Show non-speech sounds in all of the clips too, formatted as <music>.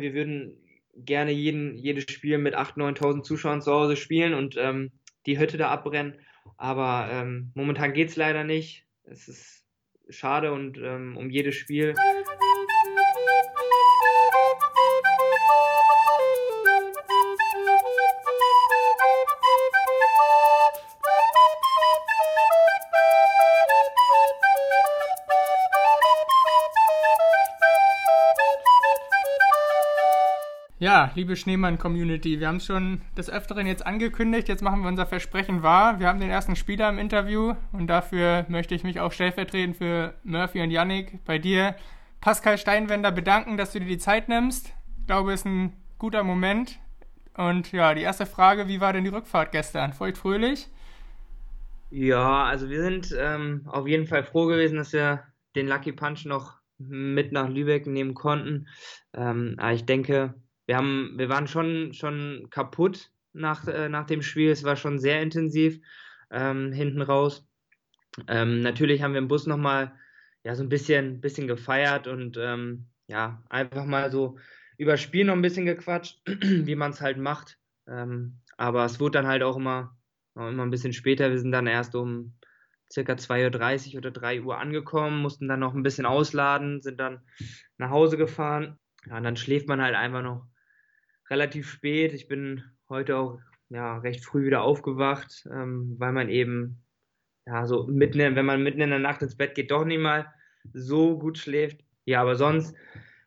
Wir würden gerne jeden, jedes Spiel mit 8.000, 9.000 Zuschauern zu Hause spielen und ähm, die Hütte da abbrennen. Aber ähm, momentan geht es leider nicht. Es ist schade und ähm, um jedes Spiel. Liebe Schneemann-Community, wir haben es schon des Öfteren jetzt angekündigt. Jetzt machen wir unser Versprechen wahr. Wir haben den ersten Spieler im Interview und dafür möchte ich mich auch stellvertretend für Murphy und Yannick bei dir, Pascal Steinwender, bedanken, dass du dir die Zeit nimmst. Ich glaube, es ist ein guter Moment. Und ja, die erste Frage: Wie war denn die Rückfahrt gestern? Feucht fröhlich? Ja, also wir sind ähm, auf jeden Fall froh gewesen, dass wir den Lucky Punch noch mit nach Lübeck nehmen konnten. Ähm, aber ich denke, wir haben, wir waren schon, schon kaputt nach, äh, nach dem Spiel. Es war schon sehr intensiv ähm, hinten raus. Ähm, natürlich haben wir im Bus nochmal ja, so ein bisschen, bisschen gefeiert und ähm, ja, einfach mal so über Spiel noch ein bisschen gequatscht, <clears throat> wie man es halt macht. Ähm, aber es wurde dann halt auch immer, immer ein bisschen später. Wir sind dann erst um circa 2.30 Uhr oder 3 Uhr angekommen, mussten dann noch ein bisschen ausladen, sind dann nach Hause gefahren. Ja, und dann schläft man halt einfach noch relativ spät. Ich bin heute auch ja, recht früh wieder aufgewacht, ähm, weil man eben ja so mitten, wenn man mitten in der Nacht ins Bett geht, doch nicht mal so gut schläft. Ja, aber sonst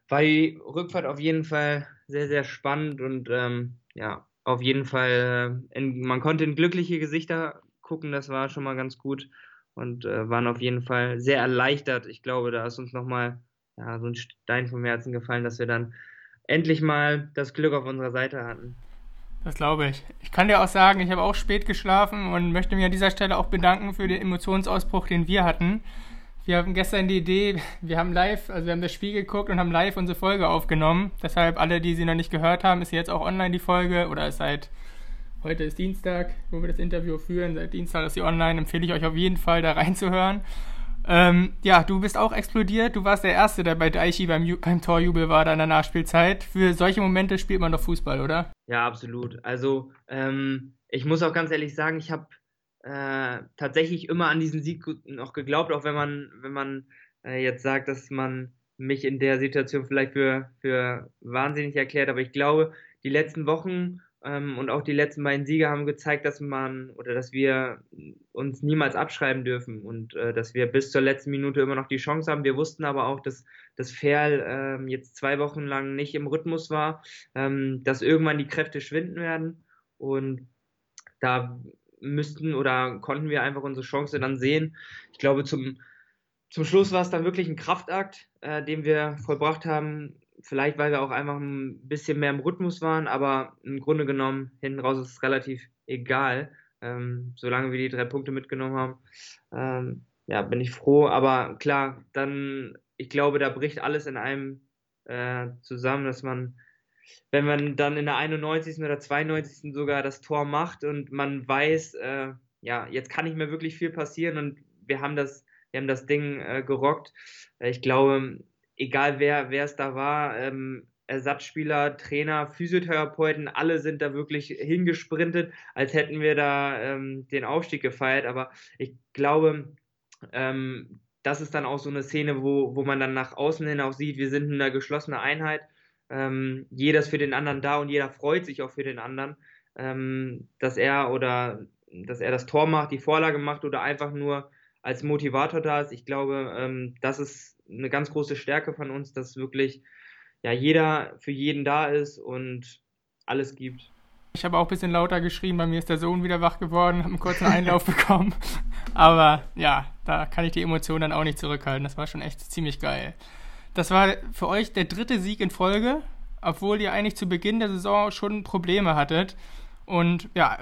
war die Rückfahrt auf jeden Fall sehr, sehr spannend und ähm, ja, auf jeden Fall, äh, in, man konnte in glückliche Gesichter gucken, das war schon mal ganz gut und äh, waren auf jeden Fall sehr erleichtert. Ich glaube, da ist uns nochmal ja, so ein Stein vom Herzen gefallen, dass wir dann endlich mal das Glück auf unserer Seite hatten. Das glaube ich. Ich kann dir auch sagen, ich habe auch spät geschlafen und möchte mich an dieser Stelle auch bedanken für den Emotionsausbruch, den wir hatten. Wir haben gestern die Idee, wir haben live, also wir haben das Spiel geguckt und haben live unsere Folge aufgenommen. Deshalb alle, die sie noch nicht gehört haben, ist jetzt auch online die Folge oder ist seit heute ist Dienstag, wo wir das Interview führen. Seit Dienstag ist sie online. Empfehle ich euch auf jeden Fall da reinzuhören. Ähm, ja, du bist auch explodiert. Du warst der Erste, der bei Daichi beim, beim Torjubel war da in der Nachspielzeit. Für solche Momente spielt man doch Fußball, oder? Ja, absolut. Also, ähm, ich muss auch ganz ehrlich sagen, ich habe äh, tatsächlich immer an diesen Sieg noch geglaubt, auch wenn man, wenn man äh, jetzt sagt, dass man mich in der Situation vielleicht für, für wahnsinnig erklärt. Aber ich glaube, die letzten Wochen ähm, und auch die letzten beiden Siege haben gezeigt, dass man oder dass wir uns niemals abschreiben dürfen und äh, dass wir bis zur letzten Minute immer noch die Chance haben. Wir wussten aber auch, dass das Ferl ähm, jetzt zwei Wochen lang nicht im Rhythmus war, ähm, dass irgendwann die Kräfte schwinden werden und da müssten oder konnten wir einfach unsere Chance dann sehen. Ich glaube, zum, zum Schluss war es dann wirklich ein Kraftakt, äh, den wir vollbracht haben, vielleicht weil wir auch einfach ein bisschen mehr im Rhythmus waren, aber im Grunde genommen hinten raus ist es relativ egal, ähm, solange wir die drei Punkte mitgenommen haben. Ähm, ja, bin ich froh, aber klar, dann, ich glaube, da bricht alles in einem äh, zusammen, dass man, wenn man dann in der 91. oder 92. sogar das Tor macht und man weiß, äh, ja, jetzt kann nicht mehr wirklich viel passieren und wir haben das, wir haben das Ding äh, gerockt. Ich glaube, egal wer, wer es da war, ähm, Ersatzspieler, Trainer, Physiotherapeuten, alle sind da wirklich hingesprintet, als hätten wir da ähm, den Aufstieg gefeiert. Aber ich glaube, ähm, das ist dann auch so eine Szene, wo, wo man dann nach außen hin auch sieht, wir sind eine geschlossene Einheit. Ähm, jeder ist für den anderen da und jeder freut sich auch für den anderen, ähm, dass er oder dass er das Tor macht, die Vorlage macht oder einfach nur als Motivator da ist. Ich glaube, ähm, das ist eine ganz große Stärke von uns, dass wirklich ja jeder für jeden da ist und alles gibt. Ich habe auch ein bisschen lauter geschrien, bei mir ist der Sohn wieder wach geworden, habe einen kurzen Einlauf <laughs> bekommen. Aber ja, da kann ich die Emotionen dann auch nicht zurückhalten. Das war schon echt ziemlich geil. Das war für euch der dritte Sieg in Folge, obwohl ihr eigentlich zu Beginn der Saison schon Probleme hattet. Und ja,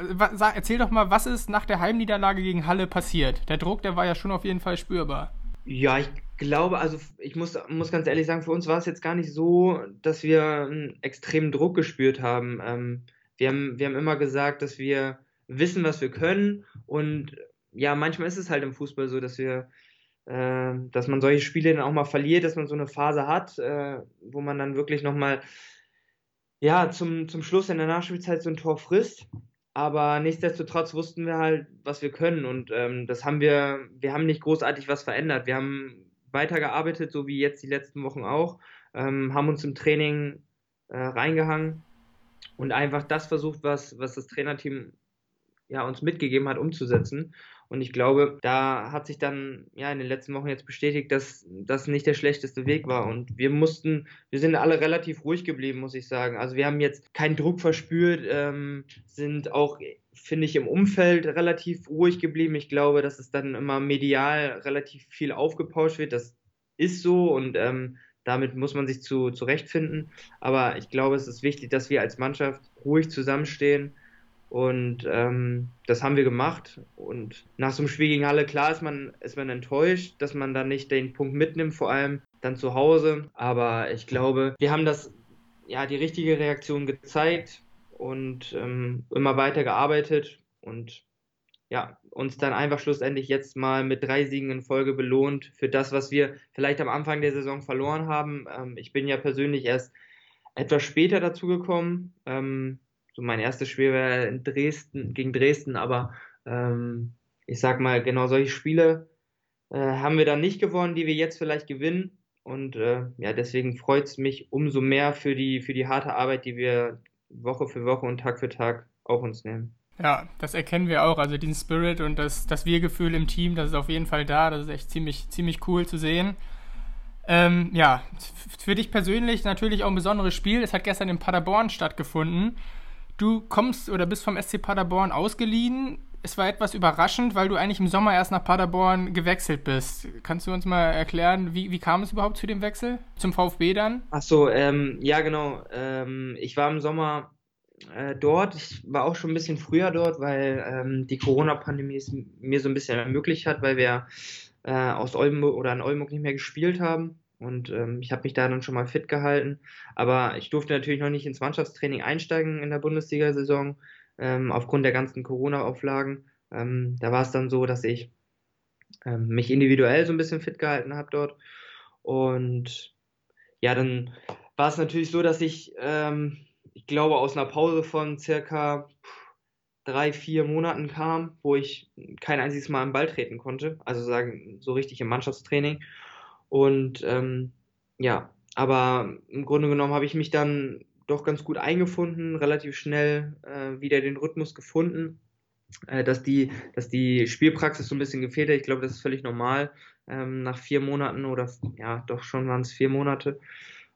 erzähl doch mal, was ist nach der Heimniederlage gegen Halle passiert? Der Druck, der war ja schon auf jeden Fall spürbar. Ja, ich glaube, also ich muss, muss ganz ehrlich sagen, für uns war es jetzt gar nicht so, dass wir einen extremen Druck gespürt haben. Ähm, wir haben. Wir haben immer gesagt, dass wir wissen, was wir können. Und ja, manchmal ist es halt im Fußball so, dass wir, äh, dass man solche Spiele dann auch mal verliert, dass man so eine Phase hat, äh, wo man dann wirklich nochmal ja, zum, zum Schluss in der Nachspielzeit so ein Tor frisst. Aber nichtsdestotrotz wussten wir halt, was wir können. Und ähm, das haben wir, wir haben nicht großartig was verändert. Wir haben weitergearbeitet, so wie jetzt die letzten Wochen auch, ähm, haben uns im Training äh, reingehangen und einfach das versucht, was, was das Trainerteam ja, uns mitgegeben hat, umzusetzen. Und ich glaube, da hat sich dann ja in den letzten Wochen jetzt bestätigt, dass das nicht der schlechteste Weg war. Und wir mussten, wir sind alle relativ ruhig geblieben, muss ich sagen. Also wir haben jetzt keinen Druck verspürt, ähm, sind auch, finde ich, im Umfeld relativ ruhig geblieben. Ich glaube, dass es dann immer medial relativ viel aufgepauscht wird. Das ist so und ähm, damit muss man sich zu, zurechtfinden. Aber ich glaube, es ist wichtig, dass wir als Mannschaft ruhig zusammenstehen und ähm, das haben wir gemacht. Und nach so einem Spiel gegen Halle, klar ist man, ist man enttäuscht, dass man dann nicht den Punkt mitnimmt, vor allem dann zu Hause. Aber ich glaube, wir haben das, ja, die richtige Reaktion gezeigt und ähm, immer weiter gearbeitet und ja, uns dann einfach schlussendlich jetzt mal mit drei Siegen in Folge belohnt für das, was wir vielleicht am Anfang der Saison verloren haben. Ähm, ich bin ja persönlich erst etwas später dazu gekommen. Ähm, so mein erstes Spiel war in Dresden, gegen Dresden, aber ähm, ich sag mal, genau solche Spiele äh, haben wir dann nicht gewonnen, die wir jetzt vielleicht gewinnen. Und äh, ja, deswegen freut es mich umso mehr für die, für die harte Arbeit, die wir Woche für Woche und Tag für Tag auf uns nehmen. Ja, das erkennen wir auch. Also diesen Spirit und das, das Wir-Gefühl im Team, das ist auf jeden Fall da. Das ist echt ziemlich, ziemlich cool zu sehen. Ähm, ja, für dich persönlich natürlich auch ein besonderes Spiel. Es hat gestern in Paderborn stattgefunden. Du kommst oder bist vom SC Paderborn ausgeliehen. Es war etwas überraschend, weil du eigentlich im Sommer erst nach Paderborn gewechselt bist. Kannst du uns mal erklären, wie, wie kam es überhaupt zu dem Wechsel? Zum VfB dann? Ach so, ähm, ja genau. Ähm, ich war im Sommer äh, dort. Ich war auch schon ein bisschen früher dort, weil ähm, die Corona-Pandemie es mir so ein bisschen ermöglicht hat, weil wir äh, aus Oldenburg oder in Oldenburg nicht mehr gespielt haben. Und ähm, ich habe mich da dann schon mal fit gehalten. Aber ich durfte natürlich noch nicht ins Mannschaftstraining einsteigen in der Bundesliga-Saison, ähm, aufgrund der ganzen Corona-Auflagen. Ähm, da war es dann so, dass ich ähm, mich individuell so ein bisschen fit gehalten habe dort. Und ja, dann war es natürlich so, dass ich, ähm, ich glaube, aus einer Pause von circa drei, vier Monaten kam, wo ich kein einziges Mal im Ball treten konnte, also sagen so richtig im Mannschaftstraining. Und ähm, ja, aber im Grunde genommen habe ich mich dann doch ganz gut eingefunden, relativ schnell äh, wieder den Rhythmus gefunden, äh, dass, die, dass die Spielpraxis so ein bisschen gefehlt hat. Ich glaube, das ist völlig normal ähm, nach vier Monaten oder ja, doch schon waren es vier Monate.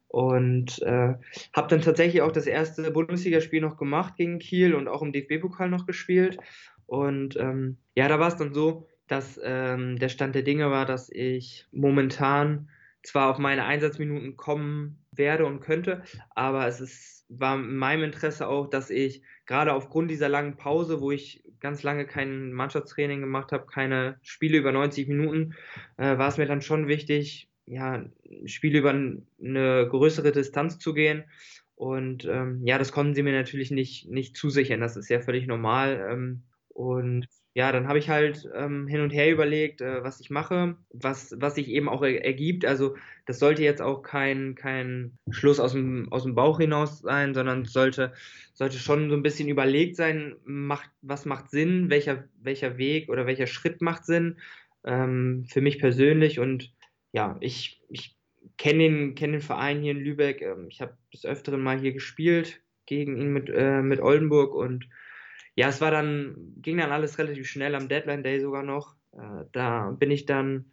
Und äh, habe dann tatsächlich auch das erste Bundesligaspiel noch gemacht gegen Kiel und auch im DFB-Pokal noch gespielt. Und ähm, ja, da war es dann so, dass ähm, der Stand der Dinge war, dass ich momentan zwar auf meine Einsatzminuten kommen werde und könnte, aber es ist, war in meinem Interesse auch, dass ich gerade aufgrund dieser langen Pause, wo ich ganz lange kein Mannschaftstraining gemacht habe, keine Spiele über 90 Minuten, äh, war es mir dann schon wichtig, ja, Spiele über eine größere Distanz zu gehen. Und ähm, ja, das konnten sie mir natürlich nicht, nicht zusichern. Das ist ja völlig normal. Ähm, und ja, dann habe ich halt ähm, hin und her überlegt, äh, was ich mache, was, was sich eben auch er, ergibt. Also das sollte jetzt auch kein, kein Schluss aus dem, aus dem Bauch hinaus sein, sondern sollte, sollte schon so ein bisschen überlegt sein, macht, was macht Sinn, welcher, welcher Weg oder welcher Schritt macht Sinn ähm, für mich persönlich. Und ja, ich, ich kenne den, kenn den Verein hier in Lübeck. Ähm, ich habe des Öfteren mal hier gespielt gegen ihn mit, äh, mit Oldenburg und ja, es war dann, ging dann alles relativ schnell am Deadline Day sogar noch. Äh, da bin ich dann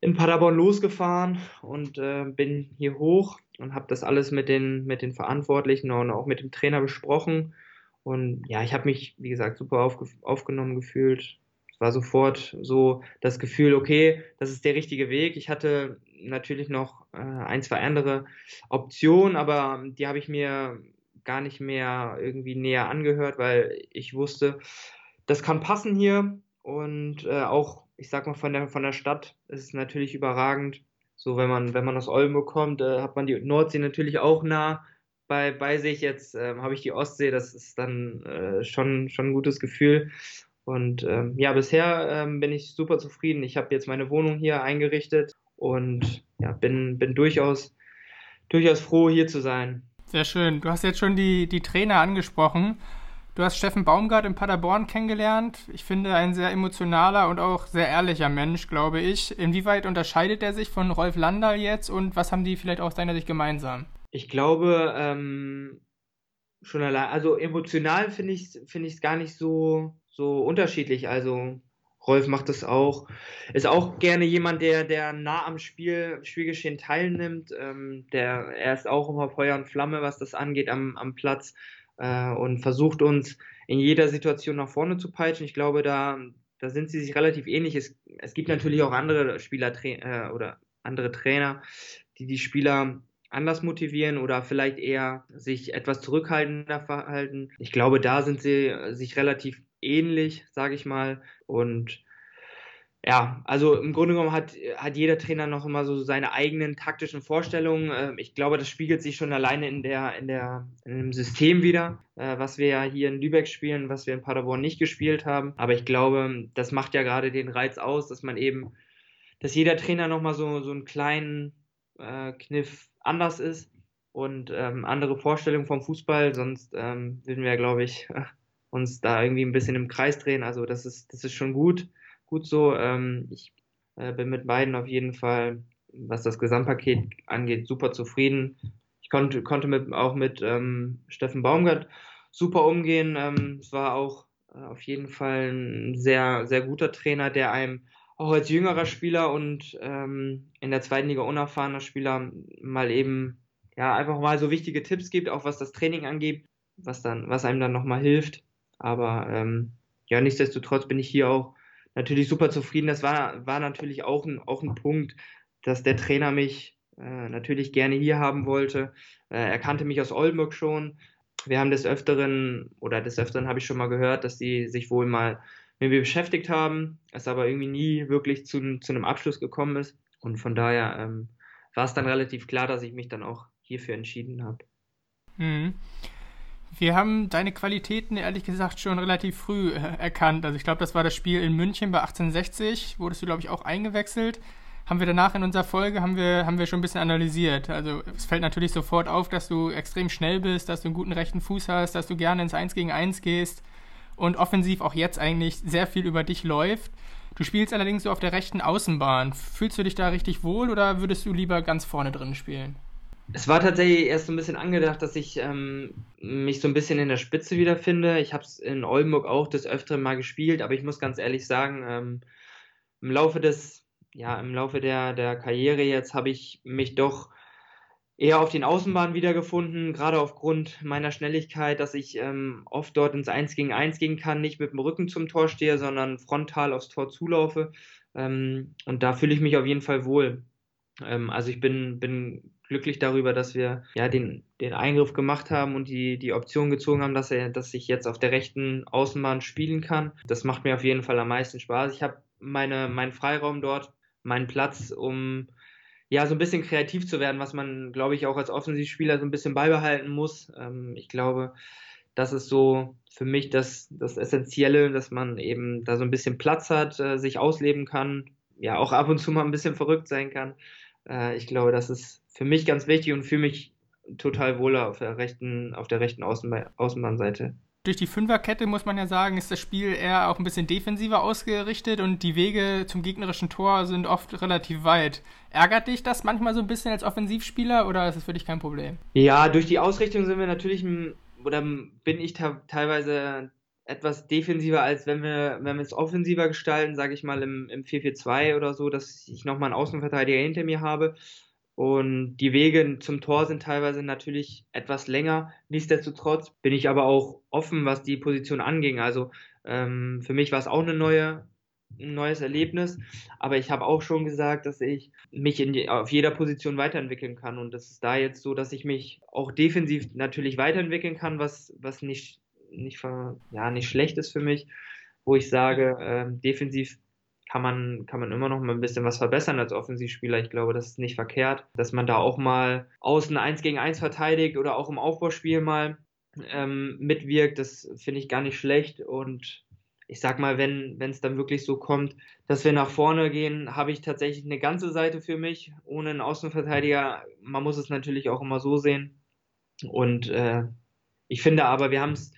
in Paderborn losgefahren und äh, bin hier hoch und habe das alles mit den, mit den Verantwortlichen und auch mit dem Trainer besprochen. Und ja, ich habe mich, wie gesagt, super aufge aufgenommen gefühlt. Es war sofort so das Gefühl, okay, das ist der richtige Weg. Ich hatte natürlich noch äh, ein, zwei andere Optionen, aber die habe ich mir gar nicht mehr irgendwie näher angehört, weil ich wusste, das kann passen hier und äh, auch, ich sag mal, von der, von der Stadt ist es natürlich überragend. So, wenn man, wenn man aus Oldenburg kommt, äh, hat man die Nordsee natürlich auch nah bei, bei sich. Jetzt äh, habe ich die Ostsee, das ist dann äh, schon, schon ein gutes Gefühl. Und ähm, ja, bisher ähm, bin ich super zufrieden. Ich habe jetzt meine Wohnung hier eingerichtet und ja, bin, bin durchaus, durchaus froh, hier zu sein. Sehr schön. Du hast jetzt schon die, die Trainer angesprochen. Du hast Steffen Baumgart in Paderborn kennengelernt. Ich finde, ein sehr emotionaler und auch sehr ehrlicher Mensch, glaube ich. Inwieweit unterscheidet er sich von Rolf Landal jetzt und was haben die vielleicht aus deiner Sicht gemeinsam? Ich glaube, ähm, schon allein, also emotional finde ich es find gar nicht so, so unterschiedlich. Also Rolf macht das auch. Ist auch gerne jemand, der, der nah am Spiel, Spielgeschehen teilnimmt. Ähm, der, er ist auch immer Feuer und Flamme, was das angeht am, am Platz äh, und versucht uns in jeder Situation nach vorne zu peitschen. Ich glaube, da, da sind sie sich relativ ähnlich. Es, es gibt natürlich auch andere Spieler äh, oder andere Trainer, die die Spieler anders motivieren oder vielleicht eher sich etwas zurückhaltender verhalten. Ich glaube, da sind sie sich relativ ähnlich, sage ich mal. Und ja, also im Grunde genommen hat, hat jeder Trainer noch immer so seine eigenen taktischen Vorstellungen. Ähm, ich glaube, das spiegelt sich schon alleine in der, in der, in dem System wieder, äh, was wir ja hier in Lübeck spielen, was wir in Paderborn nicht gespielt haben. Aber ich glaube, das macht ja gerade den Reiz aus, dass man eben, dass jeder Trainer nochmal so, so einen kleinen äh, Kniff anders ist und ähm, andere Vorstellungen vom Fußball, sonst ähm, würden wir, glaube ich, uns da irgendwie ein bisschen im Kreis drehen. Also das ist, das ist schon gut, gut so. Ähm, ich äh, bin mit beiden auf jeden Fall, was das Gesamtpaket angeht, super zufrieden. Ich konnte, konnte mit, auch mit ähm, Steffen Baumgart super umgehen. Ähm, es war auch äh, auf jeden Fall ein sehr, sehr guter Trainer, der einem auch als jüngerer Spieler und ähm, in der zweiten Liga unerfahrener Spieler mal eben ja einfach mal so wichtige Tipps gibt, auch was das Training angeht, was dann, was einem dann nochmal hilft. Aber ähm, ja, nichtsdestotrotz bin ich hier auch natürlich super zufrieden. Das war, war natürlich auch ein, auch ein Punkt, dass der Trainer mich äh, natürlich gerne hier haben wollte. Äh, er kannte mich aus Oldenburg schon. Wir haben des Öfteren, oder des Öfteren habe ich schon mal gehört, dass die sich wohl mal mit mir beschäftigt haben, es aber irgendwie nie wirklich zu, zu einem Abschluss gekommen ist. Und von daher ähm, war es dann relativ klar, dass ich mich dann auch hierfür entschieden habe. Mhm. Wir haben deine Qualitäten ehrlich gesagt schon relativ früh äh, erkannt. Also ich glaube, das war das Spiel in München bei 1860, wurdest du, glaube ich, auch eingewechselt. Haben wir danach in unserer Folge, haben wir, haben wir schon ein bisschen analysiert. Also es fällt natürlich sofort auf, dass du extrem schnell bist, dass du einen guten rechten Fuß hast, dass du gerne ins 1 gegen 1 gehst und offensiv auch jetzt eigentlich sehr viel über dich läuft. Du spielst allerdings so auf der rechten Außenbahn. Fühlst du dich da richtig wohl oder würdest du lieber ganz vorne drin spielen? Es war tatsächlich erst so ein bisschen angedacht, dass ich ähm, mich so ein bisschen in der Spitze wiederfinde. Ich habe es in Oldenburg auch des Öfteren mal gespielt, aber ich muss ganz ehrlich sagen, ähm, im Laufe des, ja, im Laufe der, der Karriere jetzt habe ich mich doch eher auf den Außenbahnen wiedergefunden, gerade aufgrund meiner Schnelligkeit, dass ich ähm, oft dort ins 1 gegen 1 gehen kann, nicht mit dem Rücken zum Tor stehe, sondern frontal aufs Tor zulaufe. Ähm, und da fühle ich mich auf jeden Fall wohl. Ähm, also ich bin, bin glücklich darüber, dass wir ja den, den Eingriff gemacht haben und die, die Option gezogen haben, dass er, dass ich jetzt auf der rechten Außenbahn spielen kann. Das macht mir auf jeden Fall am meisten Spaß. Ich habe meine, meinen Freiraum dort, meinen Platz, um ja so ein bisschen kreativ zu werden, was man, glaube ich, auch als Offensivspieler so ein bisschen beibehalten muss. Ähm, ich glaube, das ist so für mich das, das Essentielle, dass man eben da so ein bisschen Platz hat, äh, sich ausleben kann, ja auch ab und zu mal ein bisschen verrückt sein kann. Äh, ich glaube, das ist für mich ganz wichtig und fühle mich total wohler auf der rechten, auf der rechten Außenbahn, Außenbahnseite. Durch die Fünferkette muss man ja sagen, ist das Spiel eher auch ein bisschen defensiver ausgerichtet und die Wege zum gegnerischen Tor sind oft relativ weit. Ärgert dich das manchmal so ein bisschen als Offensivspieler oder ist das für dich kein Problem? Ja, durch die Ausrichtung sind wir natürlich oder bin ich teilweise etwas defensiver, als wenn wir, wenn wir es offensiver gestalten, sage ich mal im, im 4-4-2 oder so, dass ich nochmal einen Außenverteidiger hinter mir habe. Und die Wege zum Tor sind teilweise natürlich etwas länger. Nichtsdestotrotz bin ich aber auch offen, was die Position anging. Also ähm, für mich war es auch eine neue, ein neues Erlebnis. Aber ich habe auch schon gesagt, dass ich mich in, auf jeder Position weiterentwickeln kann. Und das ist da jetzt so, dass ich mich auch defensiv natürlich weiterentwickeln kann, was, was nicht, nicht, ja, nicht schlecht ist für mich. Wo ich sage, äh, defensiv kann man, kann man immer noch mal ein bisschen was verbessern als Offensivspieler. Ich glaube, das ist nicht verkehrt, dass man da auch mal außen eins gegen eins verteidigt oder auch im Aufbauspiel mal ähm, mitwirkt. Das finde ich gar nicht schlecht. Und ich sag mal, wenn es dann wirklich so kommt, dass wir nach vorne gehen, habe ich tatsächlich eine ganze Seite für mich, ohne einen Außenverteidiger. Man muss es natürlich auch immer so sehen. Und äh, ich finde aber, wir haben es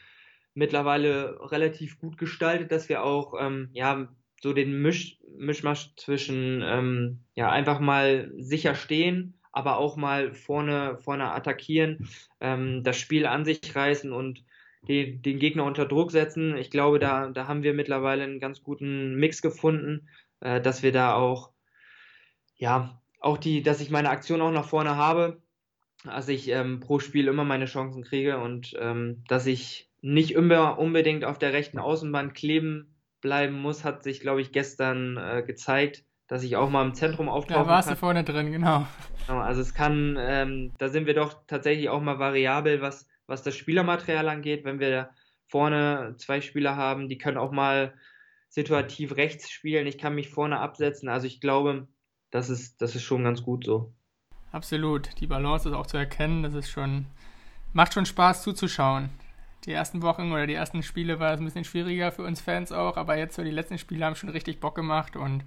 mittlerweile relativ gut gestaltet, dass wir auch ähm, ja so den Misch, Mischmasch zwischen ähm, ja einfach mal sicher stehen, aber auch mal vorne vorne attackieren, ähm, das Spiel an sich reißen und die, den Gegner unter Druck setzen. Ich glaube, da da haben wir mittlerweile einen ganz guten Mix gefunden, äh, dass wir da auch ja auch die, dass ich meine Aktion auch nach vorne habe, dass ich ähm, pro Spiel immer meine Chancen kriege und ähm, dass ich nicht immer unbedingt auf der rechten Außenbahn kleben bleiben muss, hat sich, glaube ich, gestern äh, gezeigt, dass ich auch mal im Zentrum auftauchen Da warst kann. du vorne drin, genau. genau also es kann, ähm, da sind wir doch tatsächlich auch mal variabel, was, was das Spielermaterial angeht. Wenn wir vorne zwei Spieler haben, die können auch mal situativ rechts spielen. Ich kann mich vorne absetzen. Also ich glaube, das ist, das ist schon ganz gut so. Absolut. Die Balance ist auch zu erkennen. Das ist schon, macht schon Spaß zuzuschauen die ersten Wochen oder die ersten Spiele war es ein bisschen schwieriger für uns Fans auch, aber jetzt so die letzten Spiele haben schon richtig Bock gemacht und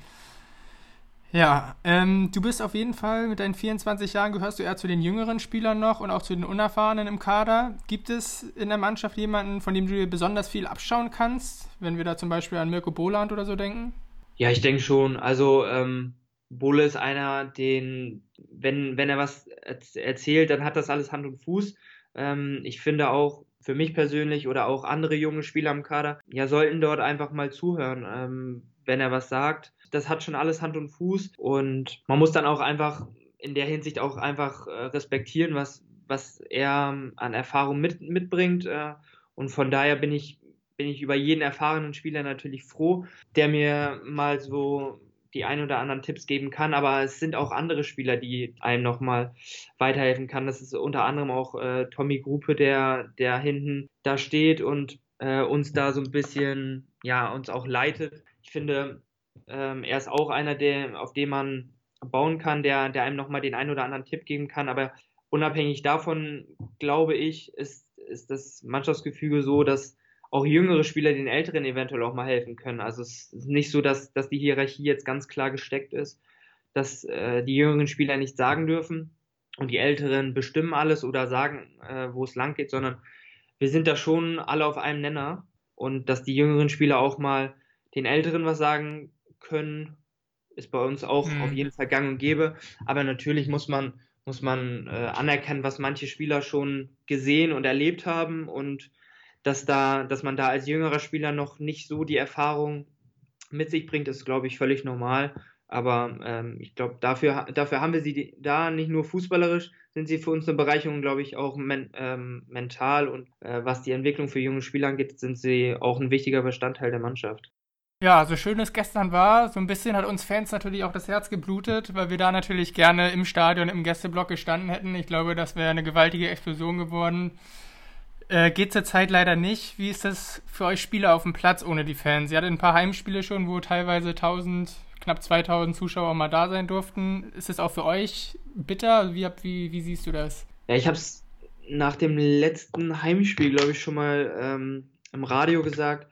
ja, ähm, du bist auf jeden Fall mit deinen 24 Jahren gehörst du eher zu den jüngeren Spielern noch und auch zu den Unerfahrenen im Kader. Gibt es in der Mannschaft jemanden, von dem du dir besonders viel abschauen kannst, wenn wir da zum Beispiel an Mirko Boland oder so denken? Ja, ich denke schon. Also ähm, Bohle ist einer, den, wenn, wenn er was erzählt, dann hat das alles Hand und Fuß. Ähm, ich finde auch, für mich persönlich oder auch andere junge Spieler im Kader, ja, sollten dort einfach mal zuhören, ähm, wenn er was sagt. Das hat schon alles Hand und Fuß und man muss dann auch einfach in der Hinsicht auch einfach äh, respektieren, was, was er an Erfahrung mit, mitbringt. Äh, und von daher bin ich, bin ich über jeden erfahrenen Spieler natürlich froh, der mir mal so die ein oder anderen Tipps geben kann, aber es sind auch andere Spieler, die einem nochmal weiterhelfen kann. Das ist unter anderem auch äh, Tommy Gruppe, der, der hinten da steht und äh, uns da so ein bisschen, ja, uns auch leitet. Ich finde, ähm, er ist auch einer, der, auf den man bauen kann, der, der einem nochmal den einen oder anderen Tipp geben kann, aber unabhängig davon, glaube ich, ist, ist das Mannschaftsgefüge so, dass auch jüngere Spieler den Älteren eventuell auch mal helfen können. Also es ist nicht so, dass, dass die Hierarchie jetzt ganz klar gesteckt ist, dass äh, die jüngeren Spieler nicht sagen dürfen und die Älteren bestimmen alles oder sagen, äh, wo es lang geht, sondern wir sind da schon alle auf einem Nenner und dass die jüngeren Spieler auch mal den Älteren was sagen können, ist bei uns auch mhm. auf jeden Fall gang und gäbe. Aber natürlich muss man, muss man äh, anerkennen, was manche Spieler schon gesehen und erlebt haben und dass da, dass man da als jüngerer Spieler noch nicht so die Erfahrung mit sich bringt, ist, glaube ich, völlig normal. Aber ähm, ich glaube, dafür, dafür haben wir sie da nicht nur fußballerisch, sind sie für uns eine Bereicherung, glaube ich, auch men ähm, mental und äh, was die Entwicklung für junge Spieler angeht, sind sie auch ein wichtiger Bestandteil der Mannschaft. Ja, so schön es gestern war, so ein bisschen hat uns Fans natürlich auch das Herz geblutet, weil wir da natürlich gerne im Stadion, im Gästeblock gestanden hätten. Ich glaube, das wäre eine gewaltige Explosion geworden. Äh, geht zurzeit leider nicht. Wie ist das für euch Spieler auf dem Platz ohne die Fans? Ihr hattet ein paar Heimspiele schon, wo teilweise 1000, knapp 2000 Zuschauer mal da sein durften. Ist es auch für euch bitter? Wie, wie, wie siehst du das? Ja, ich habe es nach dem letzten Heimspiel, glaube ich, schon mal ähm, im Radio gesagt,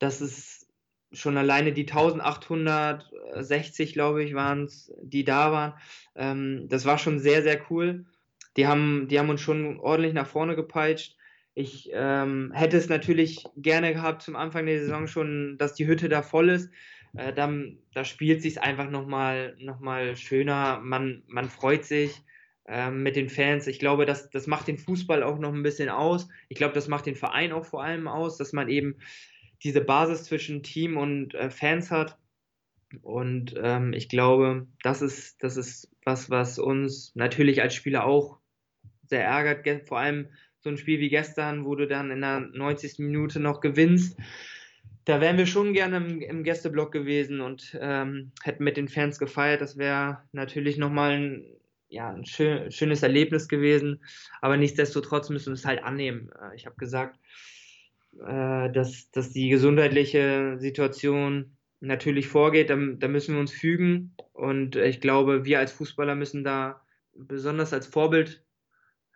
dass es schon alleine die 1860, glaube ich, waren es, die da waren. Ähm, das war schon sehr, sehr cool. Die haben, die haben uns schon ordentlich nach vorne gepeitscht. Ich ähm, hätte es natürlich gerne gehabt zum Anfang der Saison schon, dass die Hütte da voll ist. Äh, dann, da spielt sich einfach nochmal noch mal schöner. Man, man freut sich äh, mit den Fans. Ich glaube, das, das macht den Fußball auch noch ein bisschen aus. Ich glaube, das macht den Verein auch vor allem aus, dass man eben diese Basis zwischen Team und äh, Fans hat. Und ähm, ich glaube, das ist, das ist was, was uns natürlich als Spieler auch sehr ärgert. Vor allem so ein Spiel wie gestern, wo du dann in der 90. Minute noch gewinnst. Da wären wir schon gerne im, im Gästeblock gewesen und ähm, hätten mit den Fans gefeiert. Das wäre natürlich nochmal ein, ja, ein schön, schönes Erlebnis gewesen. Aber nichtsdestotrotz müssen wir es halt annehmen. Äh, ich habe gesagt, äh, dass, dass die gesundheitliche Situation natürlich vorgeht. Da, da müssen wir uns fügen. Und ich glaube, wir als Fußballer müssen da besonders als Vorbild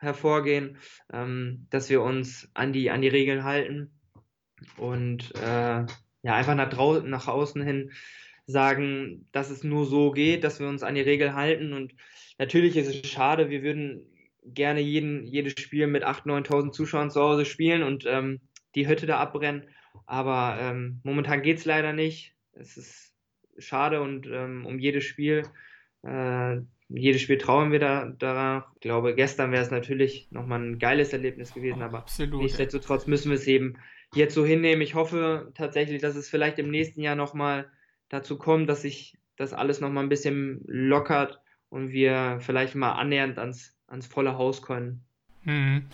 hervorgehen, ähm, dass wir uns an die, an die Regeln halten und äh, ja, einfach nach, draußen, nach außen hin sagen, dass es nur so geht, dass wir uns an die Regeln halten. Und natürlich ist es schade, wir würden gerne jeden, jedes Spiel mit 8.000, 9.000 Zuschauern zu Hause spielen und ähm, die Hütte da abbrennen. Aber ähm, momentan geht es leider nicht. Es ist schade und ähm, um jedes Spiel, äh, jedes Spiel trauen wir da daran. Ich glaube, gestern wäre es natürlich nochmal ein geiles Erlebnis gewesen, oh, aber absolut, nichtsdestotrotz müssen wir es eben jetzt so hinnehmen. Ich hoffe tatsächlich, dass es vielleicht im nächsten Jahr nochmal dazu kommt, dass sich das alles nochmal ein bisschen lockert und wir vielleicht mal annähernd ans, ans volle Haus können. Mhm.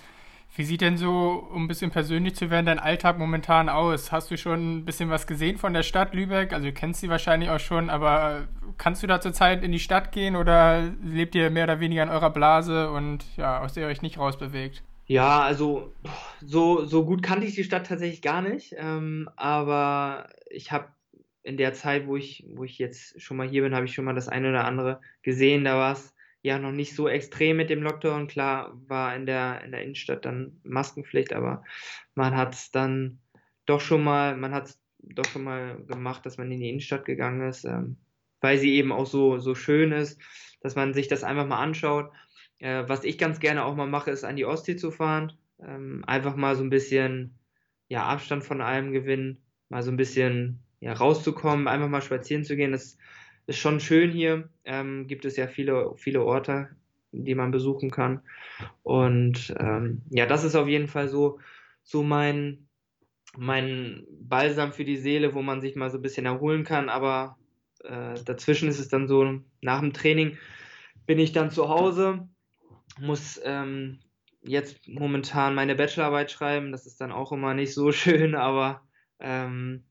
Wie sieht denn so, um ein bisschen persönlich zu werden, dein Alltag momentan aus? Hast du schon ein bisschen was gesehen von der Stadt Lübeck? Also du kennst sie wahrscheinlich auch schon, aber kannst du da zurzeit in die Stadt gehen oder lebt ihr mehr oder weniger in eurer Blase und ja, aus der ihr euch nicht rausbewegt? Ja, also so, so gut kannte ich die Stadt tatsächlich gar nicht, ähm, aber ich habe in der Zeit, wo ich, wo ich jetzt schon mal hier bin, habe ich schon mal das eine oder andere gesehen. Da war es ja noch nicht so extrem mit dem Lockdown. Klar war in der, in der Innenstadt dann Maskenpflicht, aber man hat es dann doch schon mal, man hat doch schon mal gemacht, dass man in die Innenstadt gegangen ist, ähm, weil sie eben auch so, so schön ist, dass man sich das einfach mal anschaut. Äh, was ich ganz gerne auch mal mache, ist an die Ostsee zu fahren. Ähm, einfach mal so ein bisschen ja, Abstand von allem gewinnen, mal so ein bisschen ja, rauszukommen, einfach mal spazieren zu gehen. Das ist schon schön hier. Ähm, gibt es ja viele, viele Orte, die man besuchen kann. Und ähm, ja, das ist auf jeden Fall so, so mein, mein Balsam für die Seele, wo man sich mal so ein bisschen erholen kann. Aber äh, dazwischen ist es dann so, nach dem Training bin ich dann zu Hause, muss ähm, jetzt momentan meine Bachelorarbeit schreiben. Das ist dann auch immer nicht so <laughs> schön, aber ähm,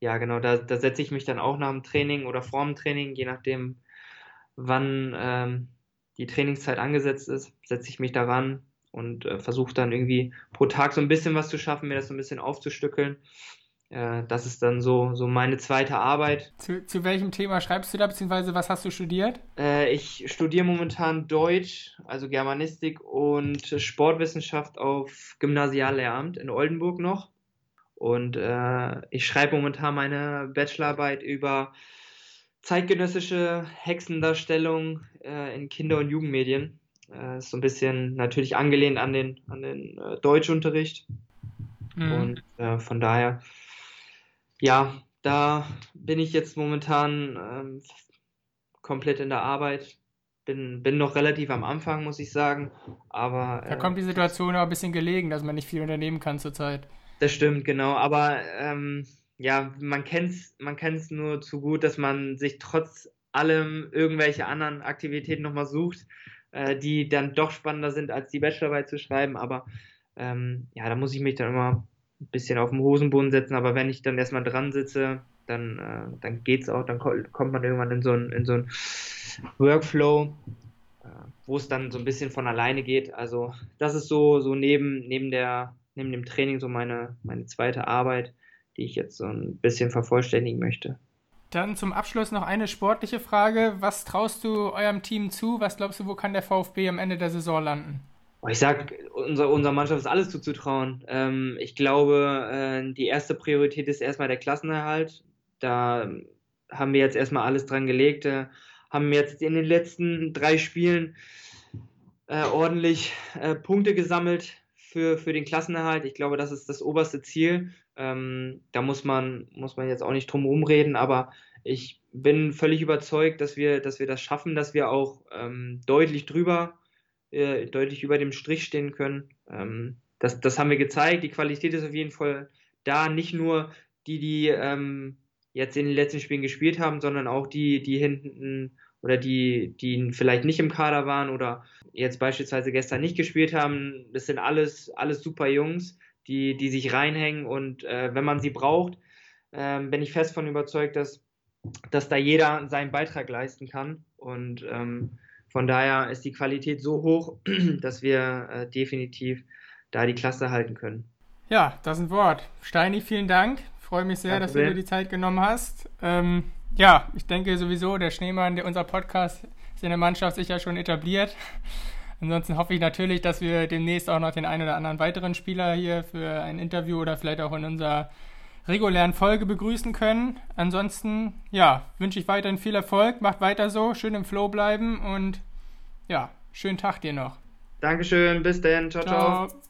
ja, genau, da, da setze ich mich dann auch nach dem Training oder vor dem Training, je nachdem, wann ähm, die Trainingszeit angesetzt ist, setze ich mich daran und äh, versuche dann irgendwie pro Tag so ein bisschen was zu schaffen, mir das so ein bisschen aufzustückeln. Äh, das ist dann so, so meine zweite Arbeit. Zu, zu welchem Thema schreibst du da, beziehungsweise was hast du studiert? Äh, ich studiere momentan Deutsch, also Germanistik und Sportwissenschaft auf Gymnasiallehramt in Oldenburg noch. Und äh, ich schreibe momentan meine Bachelorarbeit über zeitgenössische Hexendarstellung äh, in Kinder- und Jugendmedien. Äh, ist so ein bisschen natürlich angelehnt an den, an den äh, Deutschunterricht. Mhm. Und von daher, ja, da bin ich jetzt momentan ähm, komplett in der Arbeit. Bin, bin noch relativ am Anfang, muss ich sagen. Aber, da kommt die Situation auch ein bisschen gelegen, dass man nicht viel unternehmen kann zurzeit. Das stimmt, genau. Aber ähm, ja, man kennt es man kennt's nur zu gut, dass man sich trotz allem irgendwelche anderen Aktivitäten nochmal sucht, äh, die dann doch spannender sind, als die Bachelorarbeit zu schreiben. Aber ähm, ja, da muss ich mich dann immer ein bisschen auf den Hosenboden setzen. Aber wenn ich dann erstmal dran sitze, dann, äh, dann geht's auch, dann kommt man irgendwann in so ein, in so Workflow, äh, wo es dann so ein bisschen von alleine geht. Also das ist so, so neben, neben der neben dem Training so meine, meine zweite Arbeit, die ich jetzt so ein bisschen vervollständigen möchte. Dann zum Abschluss noch eine sportliche Frage. Was traust du eurem Team zu? Was glaubst du, wo kann der VfB am Ende der Saison landen? Oh, ich sag, unser, unserer Mannschaft ist alles zuzutrauen. Ähm, ich glaube, äh, die erste Priorität ist erstmal der Klassenerhalt. Da haben wir jetzt erstmal alles dran gelegt. Äh, haben jetzt in den letzten drei Spielen äh, ordentlich äh, Punkte gesammelt für, für den Klassenerhalt. Ich glaube, das ist das oberste Ziel. Ähm, da muss man, muss man jetzt auch nicht drum rumreden, aber ich bin völlig überzeugt, dass wir, dass wir das schaffen, dass wir auch ähm, deutlich drüber, äh, deutlich über dem Strich stehen können. Ähm, das, das haben wir gezeigt. Die Qualität ist auf jeden Fall da. Nicht nur die, die ähm, jetzt in den letzten Spielen gespielt haben, sondern auch die, die hinten oder die, die vielleicht nicht im Kader waren oder jetzt beispielsweise gestern nicht gespielt haben. Das sind alles, alles super Jungs, die, die sich reinhängen und äh, wenn man sie braucht, äh, bin ich fest von überzeugt, dass, dass da jeder seinen Beitrag leisten kann und ähm, von daher ist die Qualität so hoch, <clears throat> dass wir äh, definitiv da die Klasse halten können. Ja, das ist ein Wort. Steini, vielen Dank. freue mich sehr, dass du dir die Zeit genommen hast. Ähm, ja, ich denke sowieso, der Schneemann, der unser Podcast ist in der Mannschaft sicher schon etabliert. <laughs> Ansonsten hoffe ich natürlich, dass wir demnächst auch noch den einen oder anderen weiteren Spieler hier für ein Interview oder vielleicht auch in unserer regulären Folge begrüßen können. Ansonsten, ja, wünsche ich weiterhin viel Erfolg, macht weiter so, schön im Flow bleiben und ja, schönen Tag dir noch. Dankeschön, bis denn. ciao. ciao. ciao.